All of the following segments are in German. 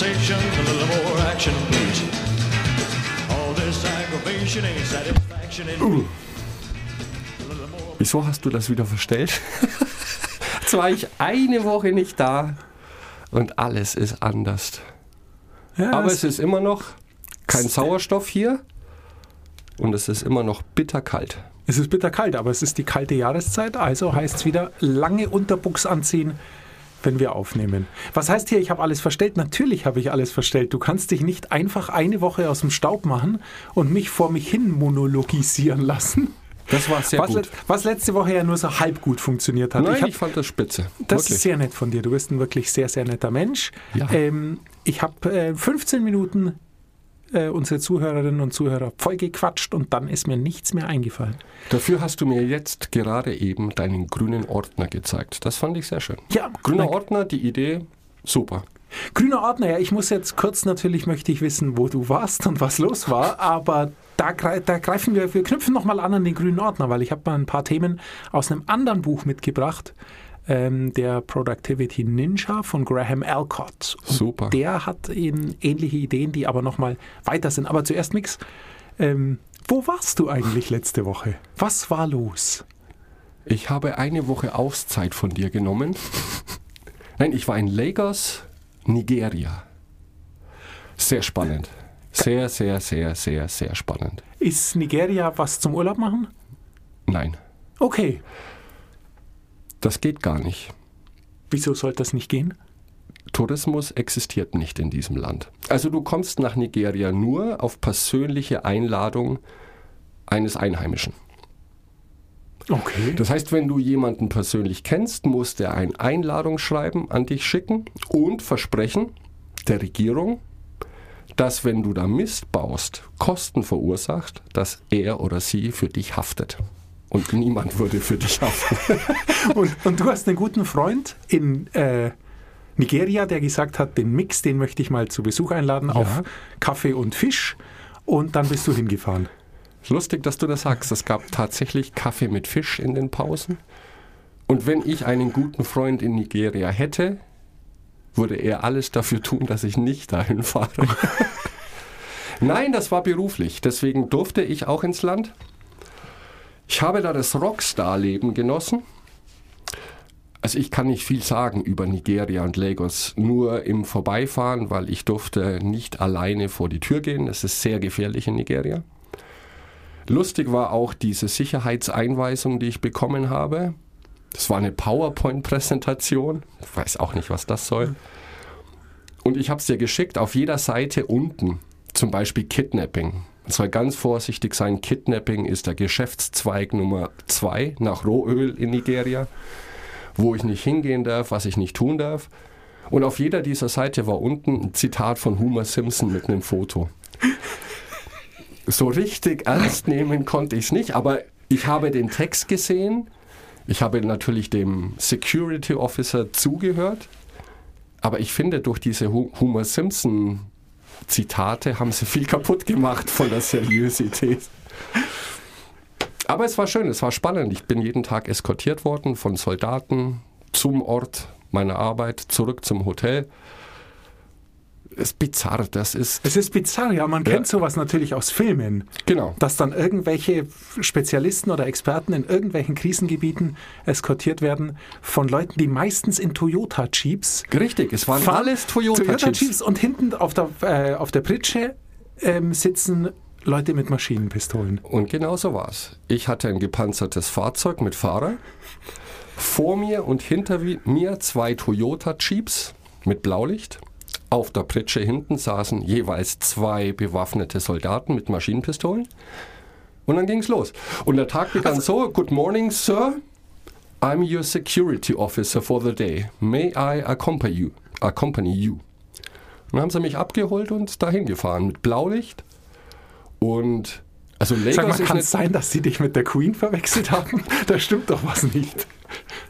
conversation, a little more action, please. All this aggravation ain't satisfaction in me. Wieso hast du das wieder verstellt? Jetzt war ich eine Woche nicht da und alles ist anders. Ja, Aber es- es ist immer noch kein Sauerstoff hier und es ist immer noch bitterkalt. Es ist bitterkalt, aber es ist die kalte Jahreszeit, also heißt es wieder lange Unterbuchs anziehen, wenn wir aufnehmen. Was heißt hier, ich habe alles verstellt? Natürlich habe ich alles verstellt. Du kannst dich nicht einfach eine Woche aus dem Staub machen und mich vor mich hin monologisieren lassen. Das war sehr Was, gut. was letzte Woche ja nur so halb gut funktioniert hat. Nein, ich ich, hab, fand das spitze. das Wirklich. ist sehr nett von dir. Du bist ein wirklich sehr, sehr netter Mensch. Ja. Ähm, ich habe äh, 15 Minuten äh, unsere Zuhörerinnen und Zuhörer voll gequatscht und dann ist mir nichts mehr eingefallen. Dafür hast du mir jetzt gerade eben deinen grünen Ordner gezeigt. Das fand ich sehr schön. Ja, Grüner mein- Ordner, die Idee, super. Grüner Ordner, ja, ich muss jetzt kurz natürlich, möchte ich wissen, wo du warst und was los war, aber da, da greifen wir, wir knüpfen nochmal an an den grünen Ordner, weil ich habe mal ein paar Themen aus einem anderen Buch mitgebracht, ähm, der Productivity Ninja von Graham Alcott. Und Super. Der hat eben ähnliche Ideen, die aber nochmal weiter sind. Aber zuerst, Mix, ähm, wo warst du eigentlich letzte Woche? Was war los? Ich habe eine Woche Auszeit von dir genommen. Nein, ich war in Lagos, Nigeria. Sehr spannend. Sehr, sehr, sehr, sehr, sehr spannend. Ist Nigeria was zum Urlaub machen? Nein, Okay. Das geht gar nicht. Wieso sollte das nicht gehen? Tourismus existiert nicht in diesem Land. Also du kommst nach Nigeria nur auf persönliche Einladung eines Einheimischen. Okay. Das heißt, wenn du jemanden persönlich kennst, muss der ein Einladungsschreiben an dich schicken und versprechen der Regierung, dass wenn du da Mist baust, Kosten verursacht, dass er oder sie für dich haftet. Und niemand würde für dich haften. Und, und du hast einen guten Freund in äh, Nigeria, der gesagt hat, den Mix, den möchte ich mal zu Besuch einladen auf Kaffee und Fisch. Und dann bist du hingefahren. Lustig, dass du das sagst. Es gab tatsächlich Kaffee mit Fisch in den Pausen. Und wenn ich einen guten Freund in Nigeria hätte, würde er alles dafür tun, dass ich nicht dahin fahre. Nein, das war beruflich. Deswegen durfte ich auch ins Land. Ich habe da das Rockstar-Leben genossen. Also ich kann nicht viel sagen über Nigeria und Lagos, nur im Vorbeifahren, weil ich durfte nicht alleine vor die Tür gehen. Es ist sehr gefährlich in Nigeria. Lustig war auch diese Sicherheitseinweisung, die ich bekommen habe. Das war eine PowerPoint-Präsentation. Ich weiß auch nicht, was das soll. Und ich habe es dir geschickt, auf jeder Seite unten, zum Beispiel Kidnapping. Man soll ganz vorsichtig sein. Kidnapping ist der Geschäftszweig Nummer zwei nach Rohöl in Nigeria, wo ich nicht hingehen darf, was ich nicht tun darf. Und auf jeder dieser Seite war unten ein Zitat von Homer Simpson mit einem Foto so richtig ernst nehmen konnte ich es nicht, aber ich habe den Text gesehen. Ich habe natürlich dem Security Officer zugehört. Aber ich finde, durch diese Homer Simpson Zitate haben sie viel kaputt gemacht von der Seriosität. Aber es war schön, es war spannend. Ich bin jeden Tag eskortiert worden von Soldaten zum Ort meiner Arbeit, zurück zum Hotel. Es ist bizarr, das ist. Es ist bizarr, ja. Man Ja. kennt sowas natürlich aus Filmen. Genau. Dass dann irgendwelche Spezialisten oder Experten in irgendwelchen Krisengebieten eskortiert werden von Leuten, die meistens in Toyota-Jeeps Richtig, es waren alles Toyota-Chips. Jeeps und hinten auf der, äh, auf der Pritsche ähm, sitzen Leute mit Maschinenpistolen. Und genau so war es. Ich hatte ein gepanzertes Fahrzeug mit Fahrer. Vor mir und hinter mir zwei Toyota Jeeps mit Blaulicht. Auf der Pritsche hinten saßen jeweils zwei bewaffnete Soldaten mit Maschinenpistolen. Und dann ging's los. Und der Tag begann so: Good morning, Sir. I'm your security officer for the day. May I accompany you? Accompany you. Und dann haben sie mich abgeholt und dahin gefahren mit Blaulicht. Und also Lagos Sag mal, kann es sein, dass sie dich mit der Queen verwechselt haben? da stimmt doch was nicht.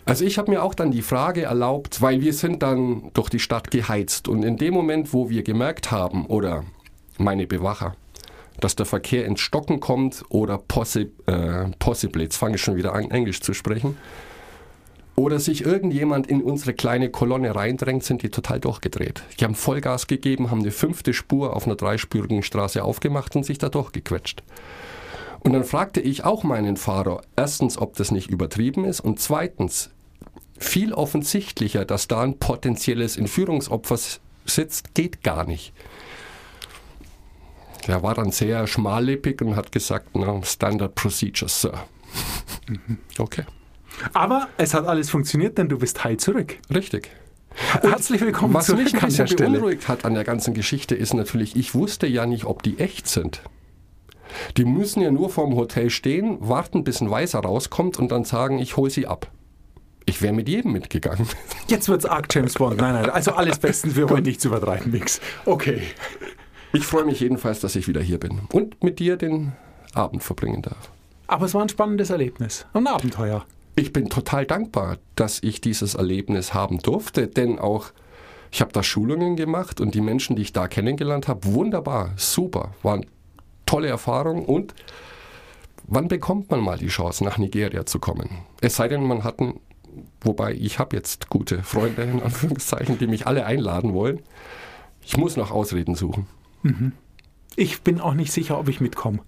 Also ich habe mir auch dann die Frage erlaubt, weil wir sind dann durch die Stadt geheizt und in dem Moment, wo wir gemerkt haben, oder meine Bewacher, dass der Verkehr ins Stocken kommt oder possi äh, possibly, jetzt fange ich schon wieder an, Englisch zu sprechen, oder sich irgendjemand in unsere kleine Kolonne reindrängt, sind die total durchgedreht. Die haben Vollgas gegeben, haben eine fünfte Spur auf einer dreispurigen Straße aufgemacht und sich da durchgequetscht. Und dann fragte ich auch meinen Fahrer, erstens, ob das nicht übertrieben ist und zweitens, viel offensichtlicher, dass da ein potenzielles Entführungsopfer sitzt, geht gar nicht. Er war dann sehr schmallippig und hat gesagt, no, Standard Procedures, Sir. Okay. Aber es hat alles funktioniert, denn du bist heil zurück. Richtig. Herzlich willkommen Was zurück mich ein der bisschen beunruhigt hat an der ganzen Geschichte ist natürlich, ich wusste ja nicht, ob die echt sind. Die müssen ja nur vorm Hotel stehen, warten, bis ein Weißer rauskommt und dann sagen, ich hole sie ab. Ich wäre mit jedem mitgegangen. Jetzt wird's arg James Bond. Nein, nein, also alles bestens. Wir wollen nichts übertreiben, nix. Okay. Ich freue mich jedenfalls, dass ich wieder hier bin und mit dir den Abend verbringen darf. Aber es war ein spannendes Erlebnis. Ein Abenteuer. Ich bin total dankbar, dass ich dieses Erlebnis haben durfte, denn auch ich habe da Schulungen gemacht und die Menschen, die ich da kennengelernt habe, wunderbar, super, waren tolle Erfahrungen und wann bekommt man mal die Chance, nach Nigeria zu kommen? Es sei denn, man hat einen, wobei ich habe jetzt gute Freunde, in Anführungszeichen, die mich alle einladen wollen. Ich muss noch Ausreden suchen. Ich bin auch nicht sicher, ob ich mitkomme.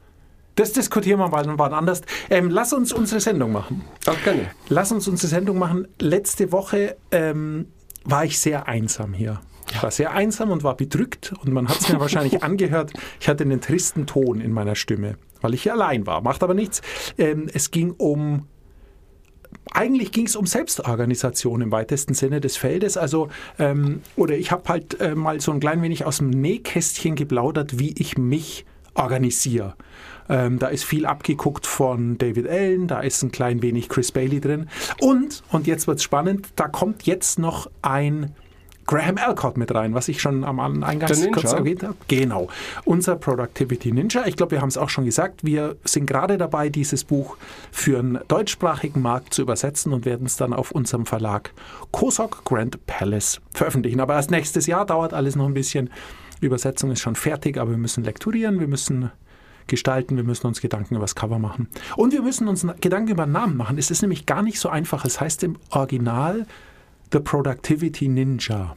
Das diskutieren wir mal wann anders. Ähm, lass uns unsere Sendung machen. Ach, gerne. Lass uns unsere Sendung machen. Letzte Woche ähm, war ich sehr einsam hier. Ich war sehr einsam und war bedrückt und man hat es mir wahrscheinlich angehört. Ich hatte einen tristen Ton in meiner Stimme, weil ich hier allein war. Macht aber nichts. Ähm, es ging um eigentlich ging es um Selbstorganisation im weitesten Sinne des Feldes. Also, ähm, oder ich habe halt äh, mal so ein klein wenig aus dem Nähkästchen geplaudert, wie ich mich organisiere. Ähm, da ist viel abgeguckt von David Allen, da ist ein klein wenig Chris Bailey drin. Und, und jetzt wird's spannend, da kommt jetzt noch ein Graham Alcott mit rein, was ich schon am Ninja? kurz erwähnt habe. Genau. Unser Productivity Ninja. Ich glaube, wir haben es auch schon gesagt. Wir sind gerade dabei, dieses Buch für einen deutschsprachigen Markt zu übersetzen und werden es dann auf unserem Verlag Kosok Grand Palace veröffentlichen. Aber erst nächstes Jahr dauert alles noch ein bisschen. Die Übersetzung ist schon fertig, aber wir müssen lekturieren, wir müssen gestalten, wir müssen uns Gedanken über das Cover machen. Und wir müssen uns Gedanken über den Namen machen. Es ist nämlich gar nicht so einfach. Es heißt im Original The Productivity Ninja.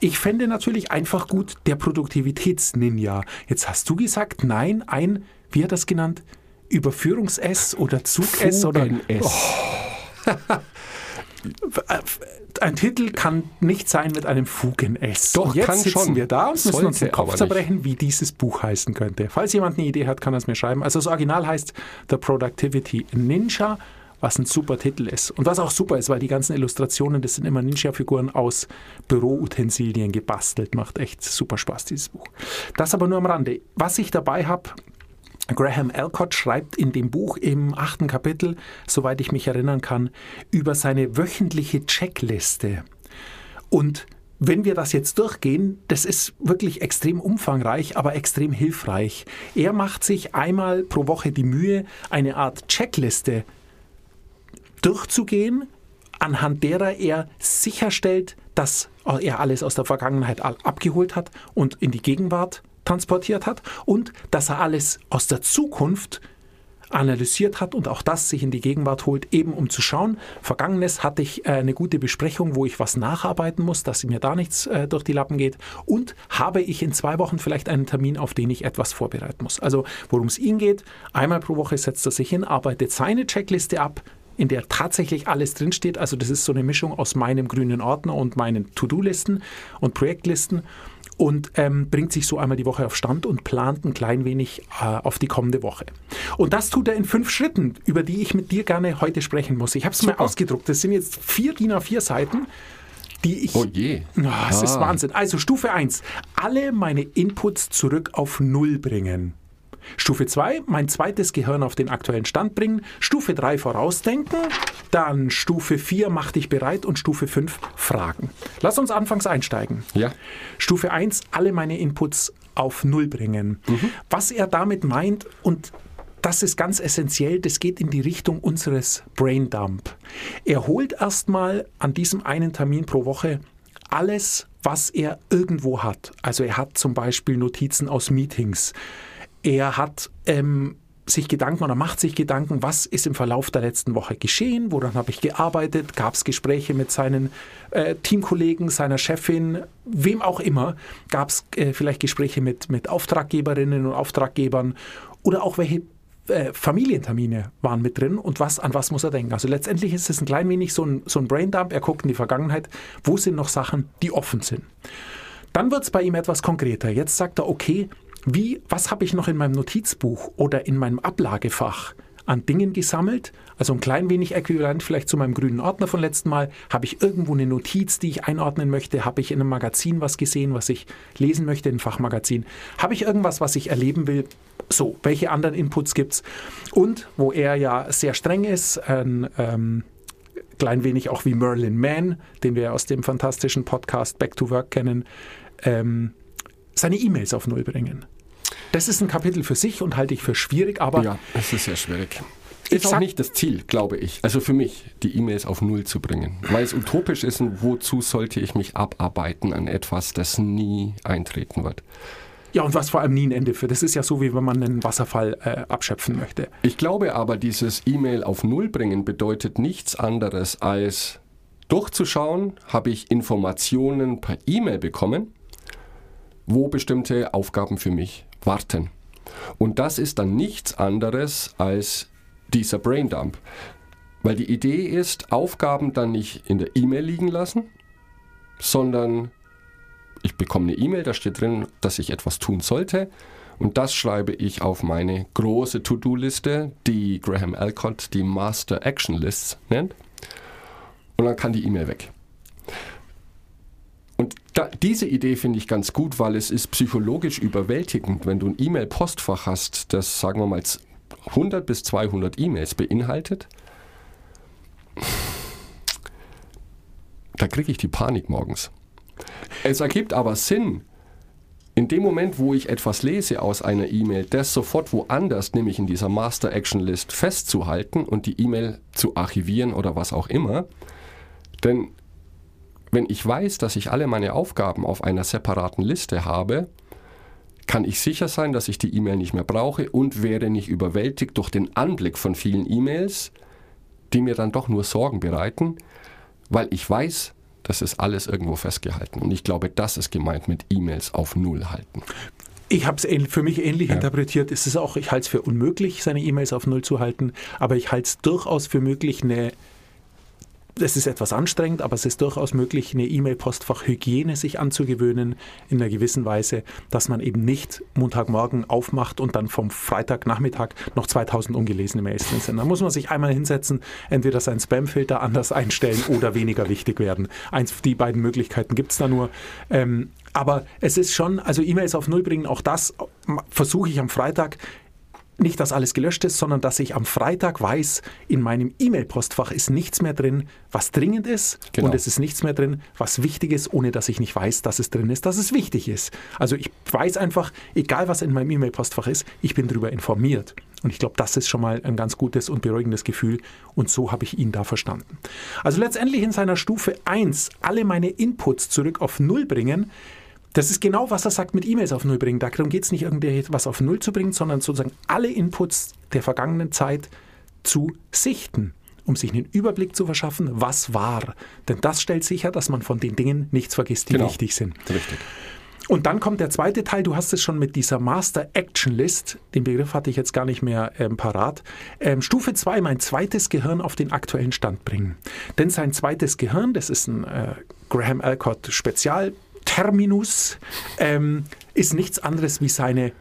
Ich fände natürlich einfach gut der Produktivitätsninja. Jetzt hast du gesagt, nein, ein, wie hat das genannt? Überführungs-S oder Zug-S oder Fugen-S. ein Titel kann nicht sein mit einem Fugen-S. Doch, und jetzt kann sitzen schon. wir da und müssen uns den Kopf zerbrechen, wie dieses Buch heißen könnte. Falls jemand eine Idee hat, kann er es mir schreiben. Also das Original heißt The Productivity Ninja, was ein super Titel ist. Und was auch super ist, weil die ganzen Illustrationen, das sind immer Ninja-Figuren aus Büroutensilien gebastelt. Macht echt super Spaß, dieses Buch. Das aber nur am Rande. Was ich dabei habe, Graham Alcott schreibt in dem Buch im achten Kapitel, soweit ich mich erinnern kann, über seine wöchentliche Checkliste. Und wenn wir das jetzt durchgehen, das ist wirklich extrem umfangreich, aber extrem hilfreich. Er macht sich einmal pro Woche die Mühe, eine Art Checkliste durchzugehen, anhand derer er sicherstellt, dass er alles aus der Vergangenheit abgeholt hat und in die Gegenwart transportiert hat und dass er alles aus der Zukunft analysiert hat und auch das sich in die Gegenwart holt, eben um zu schauen. Vergangenes hatte ich äh, eine gute Besprechung, wo ich was nacharbeiten muss, dass mir da nichts äh, durch die Lappen geht. Und habe ich in zwei Wochen vielleicht einen Termin, auf den ich etwas vorbereiten muss. Also worum es ihn geht, einmal pro Woche setzt er sich hin, arbeitet seine Checkliste ab, in der tatsächlich alles drinsteht. Also das ist so eine Mischung aus meinem grünen Ordner und meinen To-Do-Listen und Projektlisten und ähm, bringt sich so einmal die Woche auf Stand und plant ein klein wenig äh, auf die kommende Woche. Und das tut er in fünf Schritten, über die ich mit dir gerne heute sprechen muss. Ich habe es mal Super. ausgedruckt. Das sind jetzt vier DIN A4 Seiten, die ich... Oh je. Ah, es ist Ah. Wahnsinn. Also Stufe 1, alle meine Inputs zurück auf Null bringen. Stufe 2, mein zweites Gehirn auf den aktuellen Stand bringen. Stufe 3, vorausdenken. Dann Stufe 4, mach dich bereit. Und Stufe 5, fragen. Lass uns anfangs einsteigen. Ja. Stufe 1, alle meine Inputs auf Null bringen. Was er damit meint, und das ist ganz essentiell, das geht in die Richtung unseres Braindump. Er holt erstmal an diesem einen Termin pro Woche alles, was er irgendwo hat. Also er hat zum Beispiel Notizen aus Meetings. Er hat ähm, sich Gedanken oder macht sich Gedanken, was ist im Verlauf der letzten Woche geschehen, woran habe ich gearbeitet, gab es Gespräche mit seinen äh, Teamkollegen, seiner Chefin, wem auch immer, gab es äh, vielleicht Gespräche mit, mit Auftraggeberinnen und Auftraggebern? Oder auch welche äh, Familientermine waren mit drin? Und was, an was muss er denken. Also letztendlich ist es ein klein wenig so ein, so ein Braindump, er guckt in die Vergangenheit, wo sind noch Sachen, die offen sind. Dann wird es bei ihm etwas konkreter. Jetzt sagt er, okay, wie, was habe ich noch in meinem Notizbuch oder in meinem Ablagefach an Dingen gesammelt? Also ein klein wenig äquivalent vielleicht zu meinem grünen Ordner von letzten Mal. Habe ich irgendwo eine Notiz, die ich einordnen möchte? Habe ich in einem Magazin was gesehen, was ich lesen möchte, ein Fachmagazin? Habe ich irgendwas, was ich erleben will? So, welche anderen Inputs gibt es? Und wo er ja sehr streng ist, ein ähm, klein wenig auch wie Merlin Mann, den wir aus dem fantastischen Podcast Back to Work kennen, ähm, seine E-Mails auf Null bringen. Das ist ein Kapitel für sich und halte ich für schwierig, aber. Ja, es ist sehr schwierig. Ist auch nicht das Ziel, glaube ich. Also für mich, die E-Mails auf Null zu bringen. Weil es utopisch ist und wozu sollte ich mich abarbeiten an etwas, das nie eintreten wird. Ja, und was vor allem nie ein Ende führt. Das ist ja so, wie wenn man einen Wasserfall äh, abschöpfen möchte. Ich glaube aber, dieses E-Mail auf Null bringen bedeutet nichts anderes als durchzuschauen, habe ich Informationen per E-Mail bekommen, wo bestimmte Aufgaben für mich warten. Und das ist dann nichts anderes als dieser Braindump. Weil die Idee ist, Aufgaben dann nicht in der E-Mail liegen lassen, sondern ich bekomme eine E-Mail, da steht drin, dass ich etwas tun sollte. Und das schreibe ich auf meine große To-Do-Liste, die Graham Alcott die Master Action Lists nennt. Und dann kann die E-Mail weg. Und da, diese Idee finde ich ganz gut, weil es ist psychologisch überwältigend, wenn du ein E-Mail-Postfach hast, das, sagen wir mal, 100 bis 200 E-Mails beinhaltet. Da kriege ich die Panik morgens. Es ergibt aber Sinn, in dem Moment, wo ich etwas lese aus einer E-Mail, das sofort woanders, nämlich in dieser Master Action List, festzuhalten und die E-Mail zu archivieren oder was auch immer. Denn wenn ich weiß, dass ich alle meine Aufgaben auf einer separaten Liste habe, kann ich sicher sein, dass ich die E-Mail nicht mehr brauche und werde nicht überwältigt durch den Anblick von vielen E-Mails, die mir dann doch nur Sorgen bereiten, weil ich weiß, das ist alles irgendwo festgehalten. Und ich glaube, das ist gemeint mit E-Mails auf Null halten. Ich habe es für mich ähnlich ja. interpretiert. Es ist auch, ich halte es für unmöglich, seine E-Mails auf Null zu halten, aber ich halte es durchaus für möglich, eine es ist etwas anstrengend, aber es ist durchaus möglich, eine E-Mail-Postfach-Hygiene sich anzugewöhnen in einer gewissen Weise, dass man eben nicht Montagmorgen aufmacht und dann vom Freitagnachmittag noch 2000 ungelesene Mails drin sind. Da muss man sich einmal hinsetzen, entweder seinen Spam-Filter anders einstellen oder weniger wichtig werden. Eins, die beiden Möglichkeiten gibt es da nur. Ähm, aber es ist schon, also E-Mails auf Null bringen, auch das versuche ich am Freitag nicht, dass alles gelöscht ist, sondern dass ich am Freitag weiß, in meinem E-Mail-Postfach ist nichts mehr drin, was dringend ist genau. und es ist nichts mehr drin, was wichtig ist, ohne dass ich nicht weiß, dass es drin ist, dass es wichtig ist. Also ich weiß einfach, egal was in meinem E-Mail-Postfach ist, ich bin darüber informiert. Und ich glaube, das ist schon mal ein ganz gutes und beruhigendes Gefühl. Und so habe ich ihn da verstanden. Also letztendlich in seiner Stufe 1 alle meine Inputs zurück auf Null bringen, das ist genau, was er sagt mit E-Mails auf Null bringen. Darum geht es nicht, irgendetwas auf Null zu bringen, sondern sozusagen alle Inputs der vergangenen Zeit zu sichten, um sich einen Überblick zu verschaffen, was war. Denn das stellt sicher, dass man von den Dingen nichts vergisst, die genau. wichtig sind. Richtig. Und dann kommt der zweite Teil, du hast es schon mit dieser Master Action List, den Begriff hatte ich jetzt gar nicht mehr ähm, parat. Ähm, Stufe 2, mein zweites Gehirn auf den aktuellen Stand bringen. Denn sein zweites Gehirn, das ist ein äh, Graham Alcott Spezial, Terminus ähm, ist nichts anderes wie seine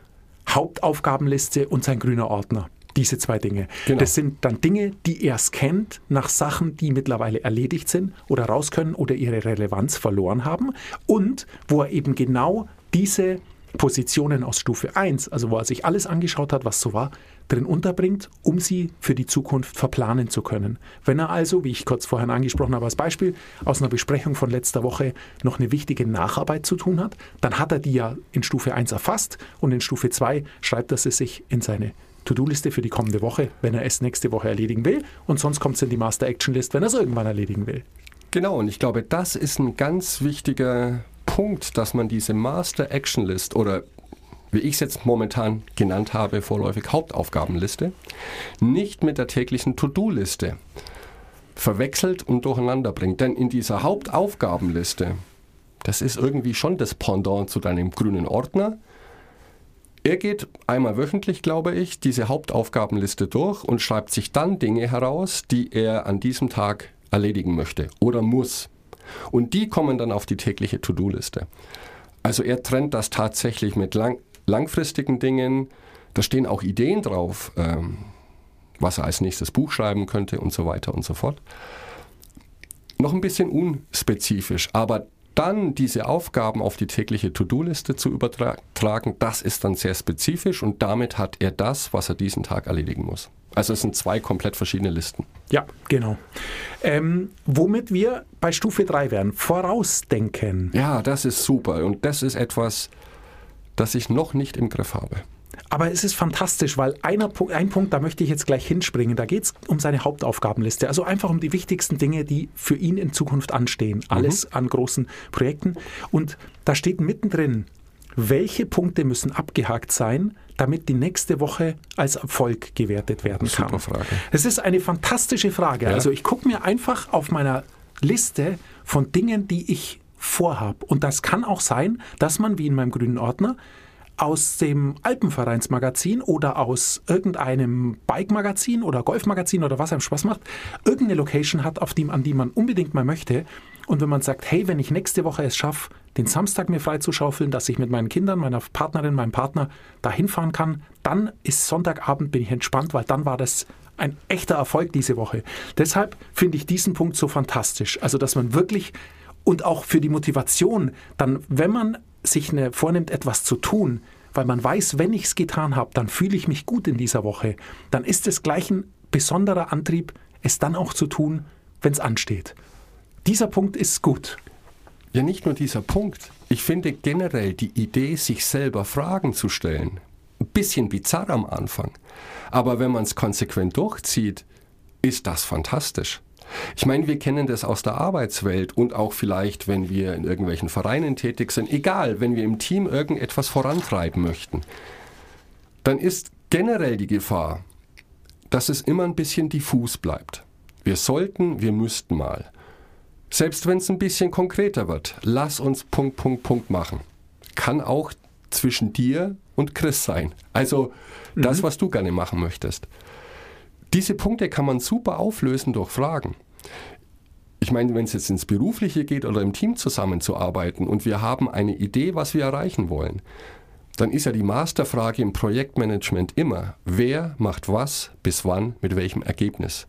Hauptaufgabenliste und sein grüner Ordner. Diese zwei Dinge. Genau. Das sind dann Dinge, die er scannt nach Sachen, die mittlerweile erledigt sind oder raus können oder ihre Relevanz verloren haben. Und wo er eben genau diese Positionen aus Stufe 1, also wo er sich alles angeschaut hat, was so war, drin unterbringt, um sie für die Zukunft verplanen zu können. Wenn er also, wie ich kurz vorhin angesprochen habe als Beispiel, aus einer Besprechung von letzter Woche noch eine wichtige Nacharbeit zu tun hat, dann hat er die ja in Stufe 1 erfasst und in Stufe 2 schreibt er sie sich in seine To-Do-Liste für die kommende Woche, wenn er es nächste Woche erledigen will und sonst kommt es in die Master Action List, wenn er es irgendwann erledigen will. Genau, und ich glaube, das ist ein ganz wichtiger Punkt, dass man diese Master Action List oder wie ich es jetzt momentan genannt habe, vorläufig Hauptaufgabenliste, nicht mit der täglichen To-Do-Liste verwechselt und durcheinander bringt. Denn in dieser Hauptaufgabenliste, das ist irgendwie schon das Pendant zu deinem grünen Ordner, er geht einmal wöchentlich, glaube ich, diese Hauptaufgabenliste durch und schreibt sich dann Dinge heraus, die er an diesem Tag erledigen möchte oder muss. Und die kommen dann auf die tägliche To-Do-Liste. Also er trennt das tatsächlich mit lang langfristigen Dingen. Da stehen auch Ideen drauf, ähm, was er als nächstes Buch schreiben könnte und so weiter und so fort. Noch ein bisschen unspezifisch, aber dann diese Aufgaben auf die tägliche To-Do-Liste zu übertragen, das ist dann sehr spezifisch und damit hat er das, was er diesen Tag erledigen muss. Also es sind zwei komplett verschiedene Listen. Ja, genau. Ähm, womit wir bei Stufe 3 wären, vorausdenken. Ja, das ist super und das ist etwas, das ich noch nicht im Griff habe. Aber es ist fantastisch, weil einer, ein Punkt, da möchte ich jetzt gleich hinspringen. Da geht es um seine Hauptaufgabenliste. Also einfach um die wichtigsten Dinge, die für ihn in Zukunft anstehen. Alles mhm. an großen Projekten. Und da steht mittendrin, welche Punkte müssen abgehakt sein, damit die nächste Woche als Erfolg gewertet werden kann? Super Frage. Es ist eine fantastische Frage. Ja. Also ich gucke mir einfach auf meiner Liste von Dingen, die ich vorhabe. Und das kann auch sein, dass man, wie in meinem grünen Ordner, aus dem Alpenvereinsmagazin oder aus irgendeinem Bike-Magazin oder Golfmagazin oder was einem Spaß macht, irgendeine Location hat, auf die, an die man unbedingt mal möchte. Und wenn man sagt, hey, wenn ich nächste Woche es schaffe, den Samstag mir freizuschaufeln, dass ich mit meinen Kindern, meiner Partnerin, meinem Partner da hinfahren kann, dann ist Sonntagabend, bin ich entspannt, weil dann war das ein echter Erfolg diese Woche. Deshalb finde ich diesen Punkt so fantastisch. Also, dass man wirklich und auch für die Motivation, dann, wenn man sich eine, vornimmt, etwas zu tun, weil man weiß, wenn ich es getan habe, dann fühle ich mich gut in dieser Woche, dann ist es gleich ein besonderer Antrieb, es dann auch zu tun, wenn es ansteht. Dieser Punkt ist gut. Ja, nicht nur dieser Punkt. Ich finde generell die Idee, sich selber Fragen zu stellen, ein bisschen bizarr am Anfang. Aber wenn man es konsequent durchzieht, ist das fantastisch. Ich meine, wir kennen das aus der Arbeitswelt und auch vielleicht, wenn wir in irgendwelchen Vereinen tätig sind, egal, wenn wir im Team irgendetwas vorantreiben möchten, dann ist generell die Gefahr, dass es immer ein bisschen diffus bleibt. Wir sollten, wir müssten mal. Selbst wenn es ein bisschen konkreter wird, lass uns Punkt, Punkt, Punkt machen. Kann auch zwischen dir und Chris sein. Also das, mhm. was du gerne machen möchtest. Diese Punkte kann man super auflösen durch Fragen. Ich meine, wenn es jetzt ins Berufliche geht oder im Team zusammenzuarbeiten und wir haben eine Idee, was wir erreichen wollen, dann ist ja die Masterfrage im Projektmanagement immer, wer macht was, bis wann, mit welchem Ergebnis.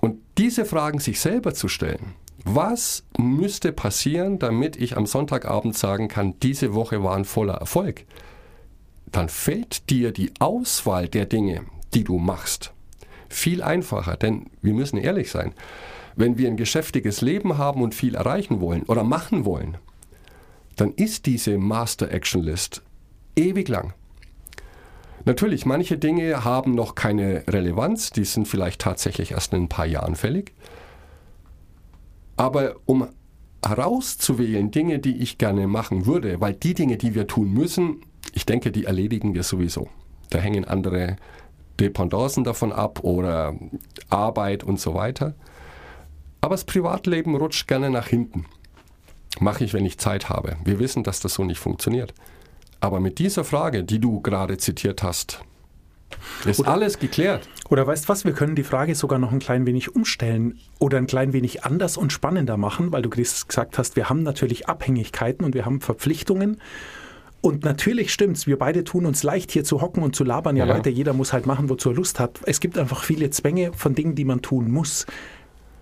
Und diese Fragen sich selber zu stellen, was müsste passieren, damit ich am Sonntagabend sagen kann, diese Woche war ein voller Erfolg, dann fällt dir die Auswahl der Dinge, die du machst, viel einfacher. Denn wir müssen ehrlich sein, wenn wir ein geschäftiges Leben haben und viel erreichen wollen oder machen wollen, dann ist diese Master Action List ewig lang. Natürlich, manche Dinge haben noch keine Relevanz, die sind vielleicht tatsächlich erst in ein paar Jahren fällig. Aber um herauszuwählen Dinge, die ich gerne machen würde, weil die Dinge, die wir tun müssen, ich denke, die erledigen wir sowieso. Da hängen andere Dependancen davon ab oder Arbeit und so weiter. Aber das Privatleben rutscht gerne nach hinten. Mache ich, wenn ich Zeit habe. Wir wissen, dass das so nicht funktioniert. Aber mit dieser Frage, die du gerade zitiert hast, ist oder, alles geklärt. Oder weißt was, wir können die Frage sogar noch ein klein wenig umstellen oder ein klein wenig anders und spannender machen, weil du gesagt hast, wir haben natürlich Abhängigkeiten und wir haben Verpflichtungen und natürlich stimmt's, wir beide tun uns leicht, hier zu hocken und zu labern. Ja, ja, Leute, jeder muss halt machen, wozu er Lust hat. Es gibt einfach viele Zwänge von Dingen, die man tun muss.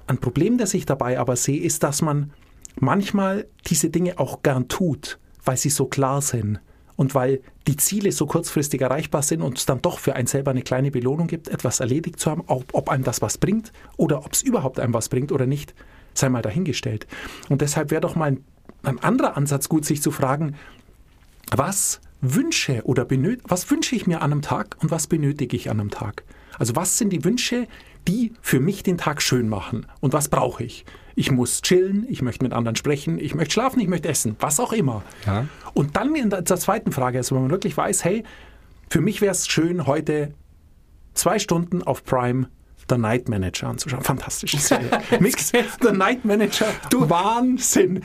Ein Problem, das ich dabei aber sehe, ist, dass man manchmal diese Dinge auch gern tut, weil sie so klar sind und weil die Ziele so kurzfristig erreichbar sind und es dann doch für einen selber eine kleine Belohnung gibt, etwas erledigt zu haben, ob, ob einem das was bringt oder ob es überhaupt einem was bringt oder nicht, sei mal dahingestellt. Und deshalb wäre doch mal ein, ein anderer Ansatz gut, sich zu fragen, was wünsche oder benöt was wünsche ich mir an einem Tag und was benötige ich an einem Tag? Also was sind die Wünsche, die für mich den Tag schön machen und was brauche ich? ich muss chillen, ich möchte mit anderen sprechen, ich möchte schlafen, ich möchte essen, was auch immer. Ja. Und dann in der, der zweiten Frage, also wenn man wirklich weiß, hey, für mich wäre es schön, heute zwei Stunden auf Prime The Night Manager anzuschauen. Fantastische Serie. Mix The Night Manager. Du Wahnsinn.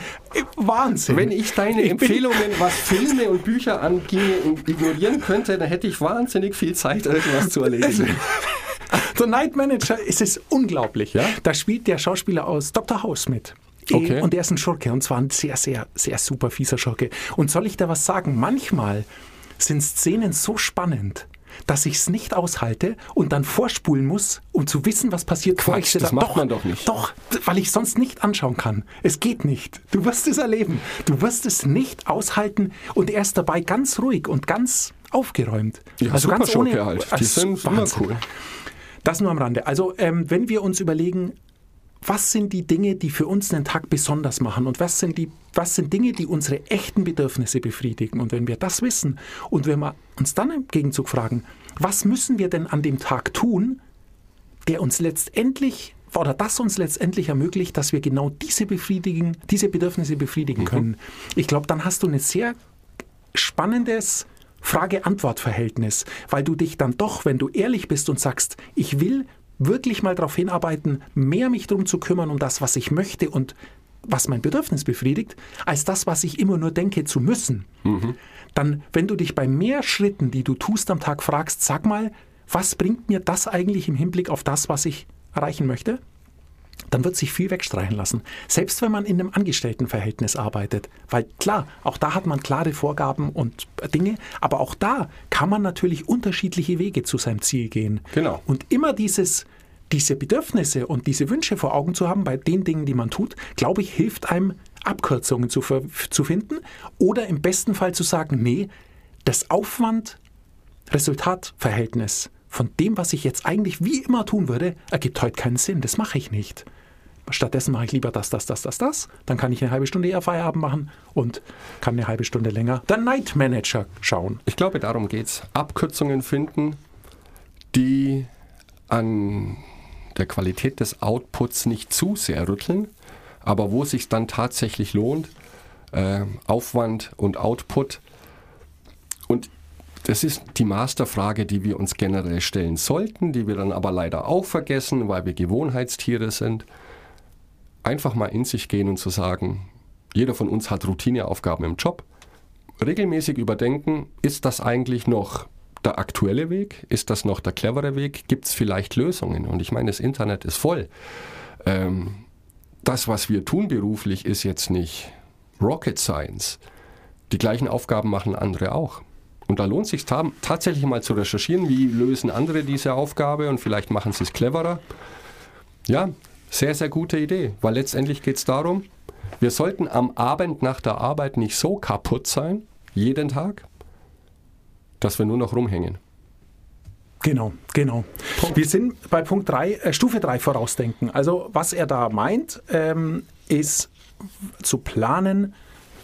Wahnsinn. Wenn ich deine Ich Empfehlungen, was Filme und Bücher anginge, ignorieren könnte, dann hätte ich wahnsinnig viel Zeit, irgendwas zu erledigen. The Night Manager es ist unglaublich. Ja? Da spielt der Schauspieler aus Dr. House mit. Okay. Und der ist ein Schurke und zwar ein sehr, sehr, sehr super fieser Schurke. Und soll ich da was sagen? Manchmal sind Szenen so spannend, dass ich es nicht aushalte und dann vorspulen muss, um zu wissen, was passiert. Quatsch, das dann- macht doch, man doch nicht. Doch, weil ich sonst nicht anschauen kann. Es geht nicht. Du wirst es erleben. Du wirst es nicht aushalten und er ist dabei ganz ruhig und ganz aufgeräumt. Ja, also ganz ohne. halt. Die sind immer Wahnsinn. cool. Das nur am Rande. Also, ähm, wenn wir uns überlegen, was sind die Dinge, die für uns einen Tag besonders machen und was sind, die, was sind Dinge, die unsere echten Bedürfnisse befriedigen? Und wenn wir das wissen und wenn wir uns dann im Gegenzug fragen, was müssen wir denn an dem Tag tun, der uns letztendlich oder das uns letztendlich ermöglicht, dass wir genau diese befriedigen, diese Bedürfnisse befriedigen können. Ich glaube, dann hast du ein sehr spannendes Frage-Antwort-Verhältnis, weil du dich dann doch, wenn du ehrlich bist und sagst, ich will wirklich mal darauf hinarbeiten, mehr mich darum zu kümmern, um das, was ich möchte und was mein Bedürfnis befriedigt, als das, was ich immer nur denke zu müssen. Dann, wenn du dich bei mehr Schritten, die du tust am Tag, fragst, sag mal, was bringt mir das eigentlich im Hinblick auf das, was ich erreichen möchte? Dann wird sich viel wegstreichen lassen. Selbst wenn man in einem Angestelltenverhältnis arbeitet. Weil klar, auch da hat man klare Vorgaben und Dinge, aber auch da kann man natürlich unterschiedliche Wege zu seinem Ziel gehen. Genau. Und immer dieses, diese Bedürfnisse und diese Wünsche vor Augen zu haben bei den Dingen, die man tut, glaube ich, hilft einem, Abkürzungen zu, zu finden oder im besten Fall zu sagen, nee, das Aufwand-Resultat-Verhältnis von dem, was ich jetzt eigentlich wie immer tun würde, ergibt heute keinen Sinn. Das mache ich nicht. Stattdessen mache ich lieber das, das, das, das, das. Dann kann ich eine halbe Stunde eher Feierabend machen und kann eine halbe Stunde länger The Night Manager schauen. Ich glaube, darum geht's. Abkürzungen finden, die an der Qualität des Outputs nicht zu sehr rütteln, aber wo es sich dann tatsächlich lohnt, äh, Aufwand und Output. Und das ist die Masterfrage, die wir uns generell stellen sollten, die wir dann aber leider auch vergessen, weil wir Gewohnheitstiere sind. Einfach mal in sich gehen und zu sagen, jeder von uns hat Routineaufgaben im Job regelmäßig überdenken, ist das eigentlich noch der aktuelle Weg? Ist das noch der clevere Weg? Gibt es vielleicht Lösungen? Und ich meine, das Internet ist voll. Ähm, das, was wir tun beruflich, ist jetzt nicht Rocket Science. Die gleichen Aufgaben machen andere auch. Und da lohnt sich tatsächlich mal zu recherchieren, wie lösen andere diese Aufgabe und vielleicht machen sie es cleverer. Ja, sehr, sehr gute Idee, weil letztendlich geht es darum, wir sollten am Abend nach der Arbeit nicht so kaputt sein, jeden Tag, dass wir nur noch rumhängen. Genau, genau. Wir sind bei Punkt 3, äh, Stufe 3 vorausdenken. Also was er da meint, ähm, ist zu planen,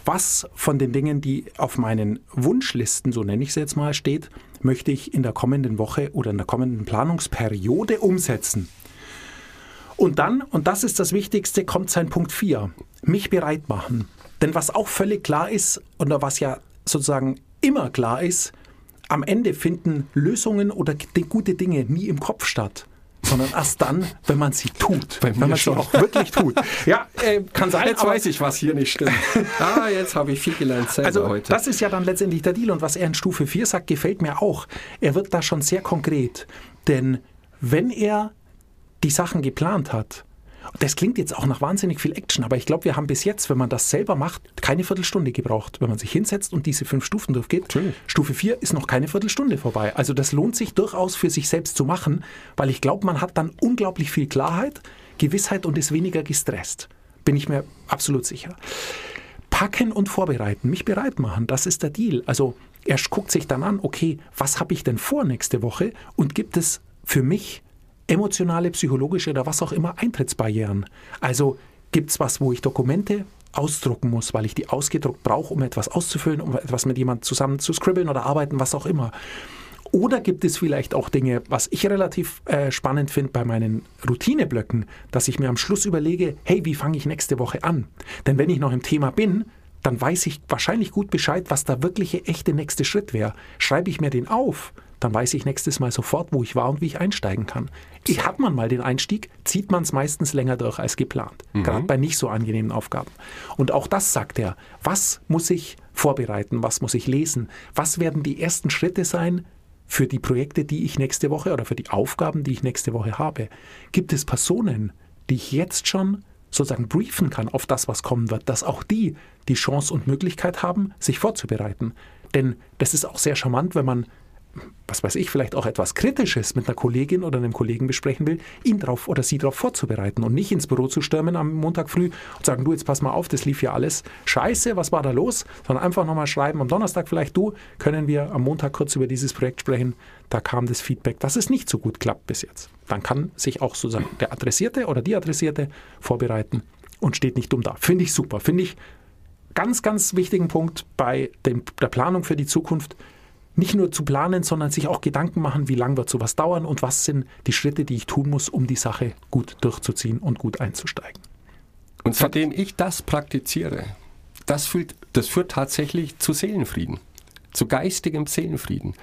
was von den Dingen, die auf meinen Wunschlisten, so nenne ich sie jetzt mal, steht, möchte ich in der kommenden Woche oder in der kommenden Planungsperiode umsetzen. Und dann, und das ist das Wichtigste, kommt sein Punkt 4, mich bereit machen. Denn was auch völlig klar ist, oder was ja sozusagen immer klar ist, am Ende finden Lösungen oder gute Dinge nie im Kopf statt, sondern erst dann, wenn man sie tut. Bei wenn man sie auch wirklich tut. Ja, äh, kann sein, Jetzt weiß ich, was hier nicht stimmt. ah, jetzt habe ich viel gelernt selber also heute. das ist ja dann letztendlich der Deal. Und was er in Stufe 4 sagt, gefällt mir auch. Er wird da schon sehr konkret. Denn wenn er die Sachen geplant hat, das klingt jetzt auch nach wahnsinnig viel Action, aber ich glaube, wir haben bis jetzt, wenn man das selber macht, keine Viertelstunde gebraucht, wenn man sich hinsetzt und diese fünf Stufen durchgeht. Natürlich. Stufe 4 ist noch keine Viertelstunde vorbei. Also das lohnt sich durchaus für sich selbst zu machen, weil ich glaube, man hat dann unglaublich viel Klarheit, Gewissheit und ist weniger gestresst. Bin ich mir absolut sicher. Packen und vorbereiten, mich bereit machen, das ist der Deal. Also er guckt sich dann an, okay, was habe ich denn vor nächste Woche und gibt es für mich emotionale, psychologische oder was auch immer Eintrittsbarrieren. Also gibt es was, wo ich Dokumente ausdrucken muss, weil ich die ausgedruckt brauche, um etwas auszufüllen, um etwas mit jemandem zusammen zu scribbeln oder arbeiten, was auch immer. Oder gibt es vielleicht auch Dinge, was ich relativ äh, spannend finde bei meinen Routineblöcken, dass ich mir am Schluss überlege, hey, wie fange ich nächste Woche an? Denn wenn ich noch im Thema bin, dann weiß ich wahrscheinlich gut Bescheid, was der wirkliche echte nächste Schritt wäre. Schreibe ich mir den auf, dann weiß ich nächstes Mal sofort, wo ich war und wie ich einsteigen kann. Ich hat man mal den Einstieg, zieht man es meistens länger durch als geplant. Mhm. Gerade bei nicht so angenehmen Aufgaben. Und auch das sagt er. Was muss ich vorbereiten? Was muss ich lesen? Was werden die ersten Schritte sein für die Projekte, die ich nächste Woche oder für die Aufgaben, die ich nächste Woche habe? Gibt es Personen, die ich jetzt schon sozusagen briefen kann auf das, was kommen wird, dass auch die die Chance und Möglichkeit haben, sich vorzubereiten. Denn das ist auch sehr charmant, wenn man was weiß ich, vielleicht auch etwas Kritisches mit einer Kollegin oder einem Kollegen besprechen will, ihn darauf oder sie darauf vorzubereiten und nicht ins Büro zu stürmen am Montag früh und sagen, du, jetzt pass mal auf, das lief ja alles scheiße, was war da los? Sondern einfach nochmal schreiben, am Donnerstag vielleicht, du, können wir am Montag kurz über dieses Projekt sprechen, da kam das Feedback, dass es nicht so gut klappt bis jetzt. Dann kann sich auch sozusagen der Adressierte oder die Adressierte vorbereiten und steht nicht dumm da. Finde ich super, finde ich ganz, ganz wichtigen Punkt bei dem, der Planung für die Zukunft, nicht nur zu planen, sondern sich auch Gedanken machen, wie lange wird sowas dauern und was sind die Schritte, die ich tun muss, um die Sache gut durchzuziehen und gut einzusteigen. Und seitdem ich das praktiziere, das führt, das führt tatsächlich zu Seelenfrieden, zu geistigem Seelenfrieden.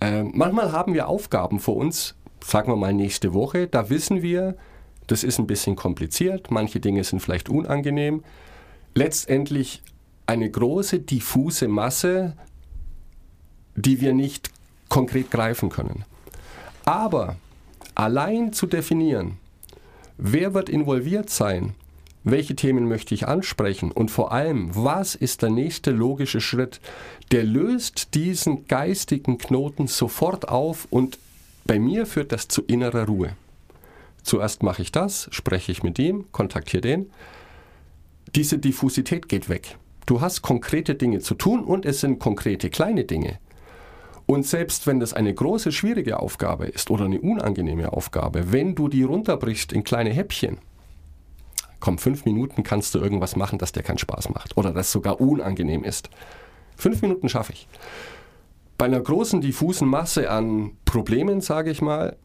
Äh, manchmal haben wir Aufgaben vor uns, sagen wir mal nächste Woche, da wissen wir, das ist ein bisschen kompliziert, manche Dinge sind vielleicht unangenehm. Letztendlich eine große, diffuse Masse die wir nicht konkret greifen können. Aber allein zu definieren, wer wird involviert sein, welche Themen möchte ich ansprechen und vor allem, was ist der nächste logische Schritt, der löst diesen geistigen Knoten sofort auf und bei mir führt das zu innerer Ruhe. Zuerst mache ich das, spreche ich mit ihm, kontaktiere den. Diese Diffusität geht weg. Du hast konkrete Dinge zu tun und es sind konkrete kleine Dinge. Und selbst wenn das eine große, schwierige Aufgabe ist oder eine unangenehme Aufgabe, wenn du die runterbrichst in kleine Häppchen, komm, fünf Minuten kannst du irgendwas machen, das dir keinen Spaß macht oder das sogar unangenehm ist. Fünf Minuten schaffe ich. Bei einer großen, diffusen Masse an Problemen, sage ich mal,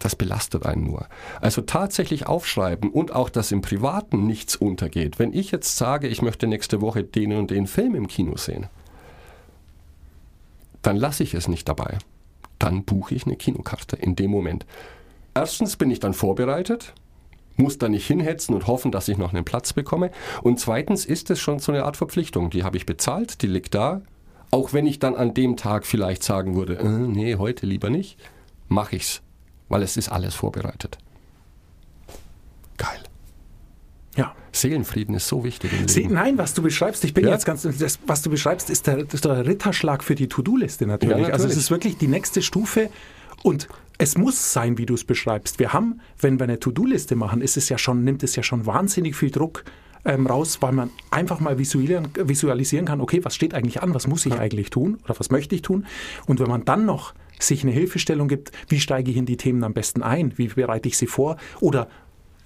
das belastet einen nur. Also tatsächlich aufschreiben und auch, dass im Privaten nichts untergeht. Wenn ich jetzt sage, ich möchte nächste Woche den und den Film im Kino sehen, dann lasse ich es nicht dabei. Dann buche ich eine Kinokarte in dem Moment. Erstens bin ich dann vorbereitet, muss da nicht hinhetzen und hoffen, dass ich noch einen Platz bekomme. Und zweitens ist es schon so eine Art Verpflichtung. Die habe ich bezahlt, die liegt da. Auch wenn ich dann an dem Tag vielleicht sagen würde, äh, nee, heute lieber nicht, mache ich's, weil es ist alles vorbereitet. Geil. Ja. Seelenfrieden ist so wichtig im Leben. nein, was du beschreibst, ich bin Ja? jetzt ganz, das, was du beschreibst, ist der, ist der Ritterschlag für die To-Do-Liste natürlich. Ja, natürlich. Also es ist wirklich die nächste Stufe und es muss sein, wie du es beschreibst. Wir haben, wenn wir eine To-Do-Liste machen, ist es ja schon, nimmt es ja schon wahnsinnig viel Druck ähm, raus, weil man einfach mal visualisieren, visualisieren kann, okay, was steht eigentlich an, was muss ich eigentlich tun oder was möchte ich tun? Und wenn man dann noch sich eine Hilfestellung gibt, wie steige ich in die Themen am besten ein, wie bereite ich sie vor oder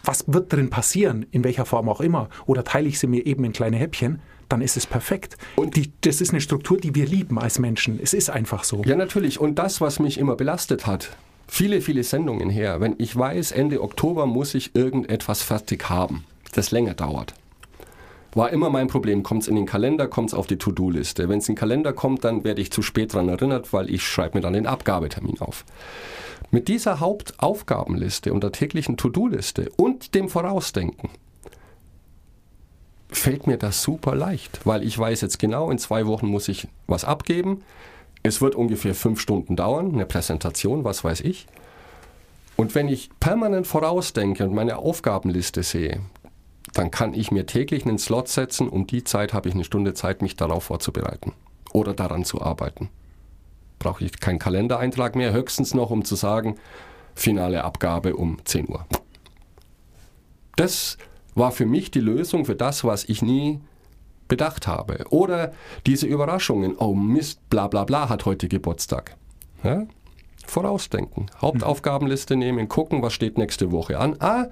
was wird drin passieren, in welcher Form auch immer, oder teile ich sie mir eben in kleine Häppchen, dann ist es perfekt. Und die, das ist eine Struktur, die wir lieben als Menschen. Es ist einfach so. Ja, natürlich. Und das, was mich immer belastet hat, viele, viele Sendungen her, wenn ich weiß, Ende Oktober muss ich irgendetwas fertig haben, das länger dauert. War immer mein Problem. Kommt es in den Kalender, kommt es auf die To-Do-Liste. Wenn es in den Kalender kommt, dann werde ich zu spät daran erinnert, weil ich schreibe mir dann den Abgabetermin auf. Mit dieser Hauptaufgabenliste und der täglichen To-Do-Liste und dem Vorausdenken fällt mir das super leicht, weil ich weiß jetzt genau, in zwei Wochen muss ich was abgeben. Es wird ungefähr fünf Stunden dauern, eine Präsentation, was weiß ich. Und wenn ich permanent vorausdenke und meine Aufgabenliste sehe, dann kann ich mir täglich einen Slot setzen. Um die Zeit habe ich eine Stunde Zeit, mich darauf vorzubereiten oder daran zu arbeiten. Brauche ich keinen Kalendereintrag mehr, höchstens noch, um zu sagen, finale Abgabe um 10 Uhr. Das war für mich die Lösung für das, was ich nie bedacht habe. Oder diese Überraschungen, oh Mist, bla bla bla hat heute Geburtstag. Ja? Vorausdenken, Hauptaufgabenliste nehmen, gucken, was steht nächste Woche an. Ah,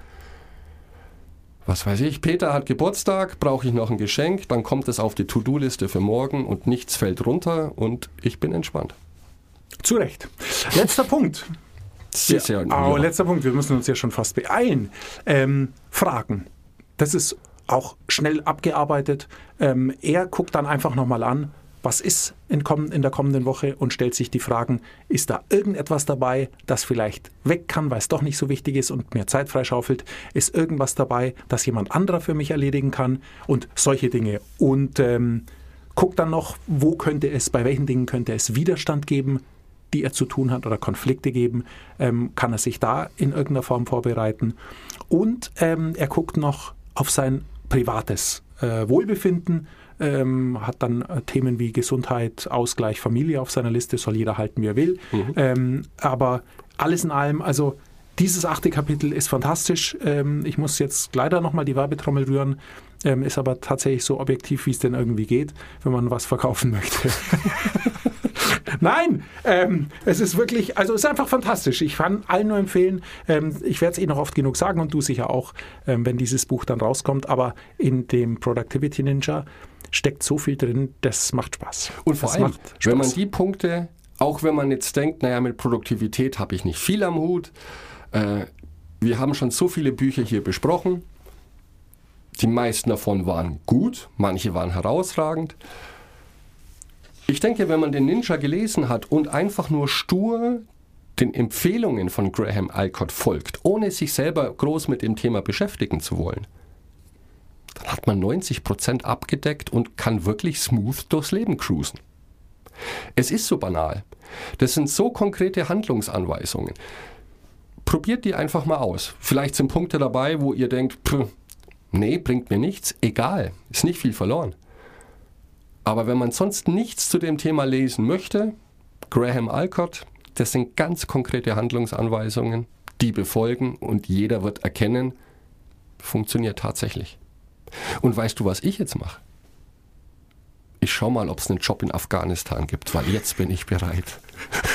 was weiß ich, Peter hat Geburtstag, brauche ich noch ein Geschenk, dann kommt es auf die To-Do-Liste für morgen und nichts fällt runter und ich bin entspannt. Zu Recht. Letzter Punkt. Sehr, sehr, Oh, ja. letzter Punkt. Wir müssen uns ja schon fast beeilen. Ähm, Fragen. Das ist auch schnell abgearbeitet. Ähm, er guckt dann einfach nochmal an, was ist in, in der kommenden Woche und stellt sich die Fragen, ist da irgendetwas dabei, das vielleicht weg kann, weil es doch nicht so wichtig ist und mir Zeit freischaufelt? Ist irgendwas dabei, das jemand anderer für mich erledigen kann? Und solche Dinge. Und ähm, guckt dann noch, wo könnte es, bei welchen Dingen könnte es Widerstand geben, die er zu tun hat oder Konflikte geben, ähm, kann er sich da in irgendeiner Form vorbereiten. Und ähm, er guckt noch auf sein privates äh, Wohlbefinden, ähm, hat dann äh, Themen wie Gesundheit, Ausgleich, Familie auf seiner Liste, soll jeder halten, wie er will. Ähm, aber alles in allem, also dieses achte Kapitel ist fantastisch. Ähm, ich muss jetzt leider nochmal die Werbetrommel rühren, ähm, ist aber tatsächlich so objektiv, wie es denn irgendwie geht, wenn man was verkaufen möchte. Nein, ähm, es ist wirklich, also es ist einfach fantastisch. Ich kann allen nur empfehlen, ähm, ich werde es eh noch oft genug sagen und du sicher auch, ähm, wenn dieses Buch dann rauskommt, aber in dem Productivity Ninja steckt so viel drin, das macht Spaß. Und vor das allem, macht wenn man Spaß. die Punkte, auch wenn man jetzt denkt, naja, mit Produktivität habe ich nicht viel am Hut, äh, wir haben schon so viele Bücher hier besprochen. Die meisten davon waren gut, manche waren herausragend. Ich denke, wenn man den Ninja gelesen hat und einfach nur stur den Empfehlungen von Graham Alcott folgt, ohne sich selber groß mit dem Thema beschäftigen zu wollen, dann hat man 90% abgedeckt und kann wirklich smooth durchs Leben cruisen. Es ist so banal. Das sind so konkrete Handlungsanweisungen. Probiert die einfach mal aus. Vielleicht sind Punkte dabei, wo ihr denkt, "Puh, nee, bringt mir nichts. Egal, ist nicht viel verloren. Aber wenn man sonst nichts zu dem Thema lesen möchte, Graham Alcott, das sind ganz konkrete Handlungsanweisungen, die befolgen und jeder wird erkennen, funktioniert tatsächlich. Und weißt du, was ich jetzt mache? Ich schau mal, ob es einen Job in Afghanistan gibt, weil jetzt bin ich bereit.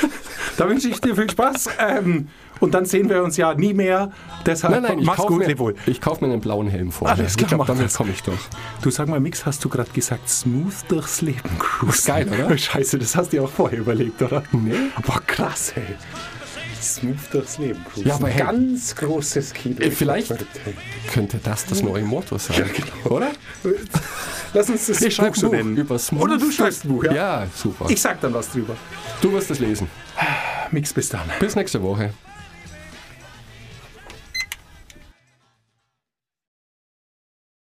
Da wünsche ich dir viel Spaß. Ähm, und dann sehen wir uns ja nie mehr. Deshalb Nein, nein, ich mach's kaufe gut, mir, wohl. ich kauf mir einen blauen Helm vor. Alles klar, ich glaub, mach damit das. komme ich durch. Du sag mal, Mix, hast du gerade gesagt, smooth durchs Leben cruisen. Geil, oder? Scheiße, das hast du dir auch vorher überlegt, oder? Nee. Boah, krass, ey. Smooth durchs Leben cruisen. Ja, aber hey. Ganz großes Kino. Äh, vielleicht-. Könnte das das neue Motto sein? Ja, genau. Oder? Lass uns das Ich schreibe Buch so nennen. über Smooth. Oder du schreibst ein Buch, ja? Ja, super. Ich sag dann was drüber. du wirst es lesen. Mix, bis dann. Bis nächste Woche.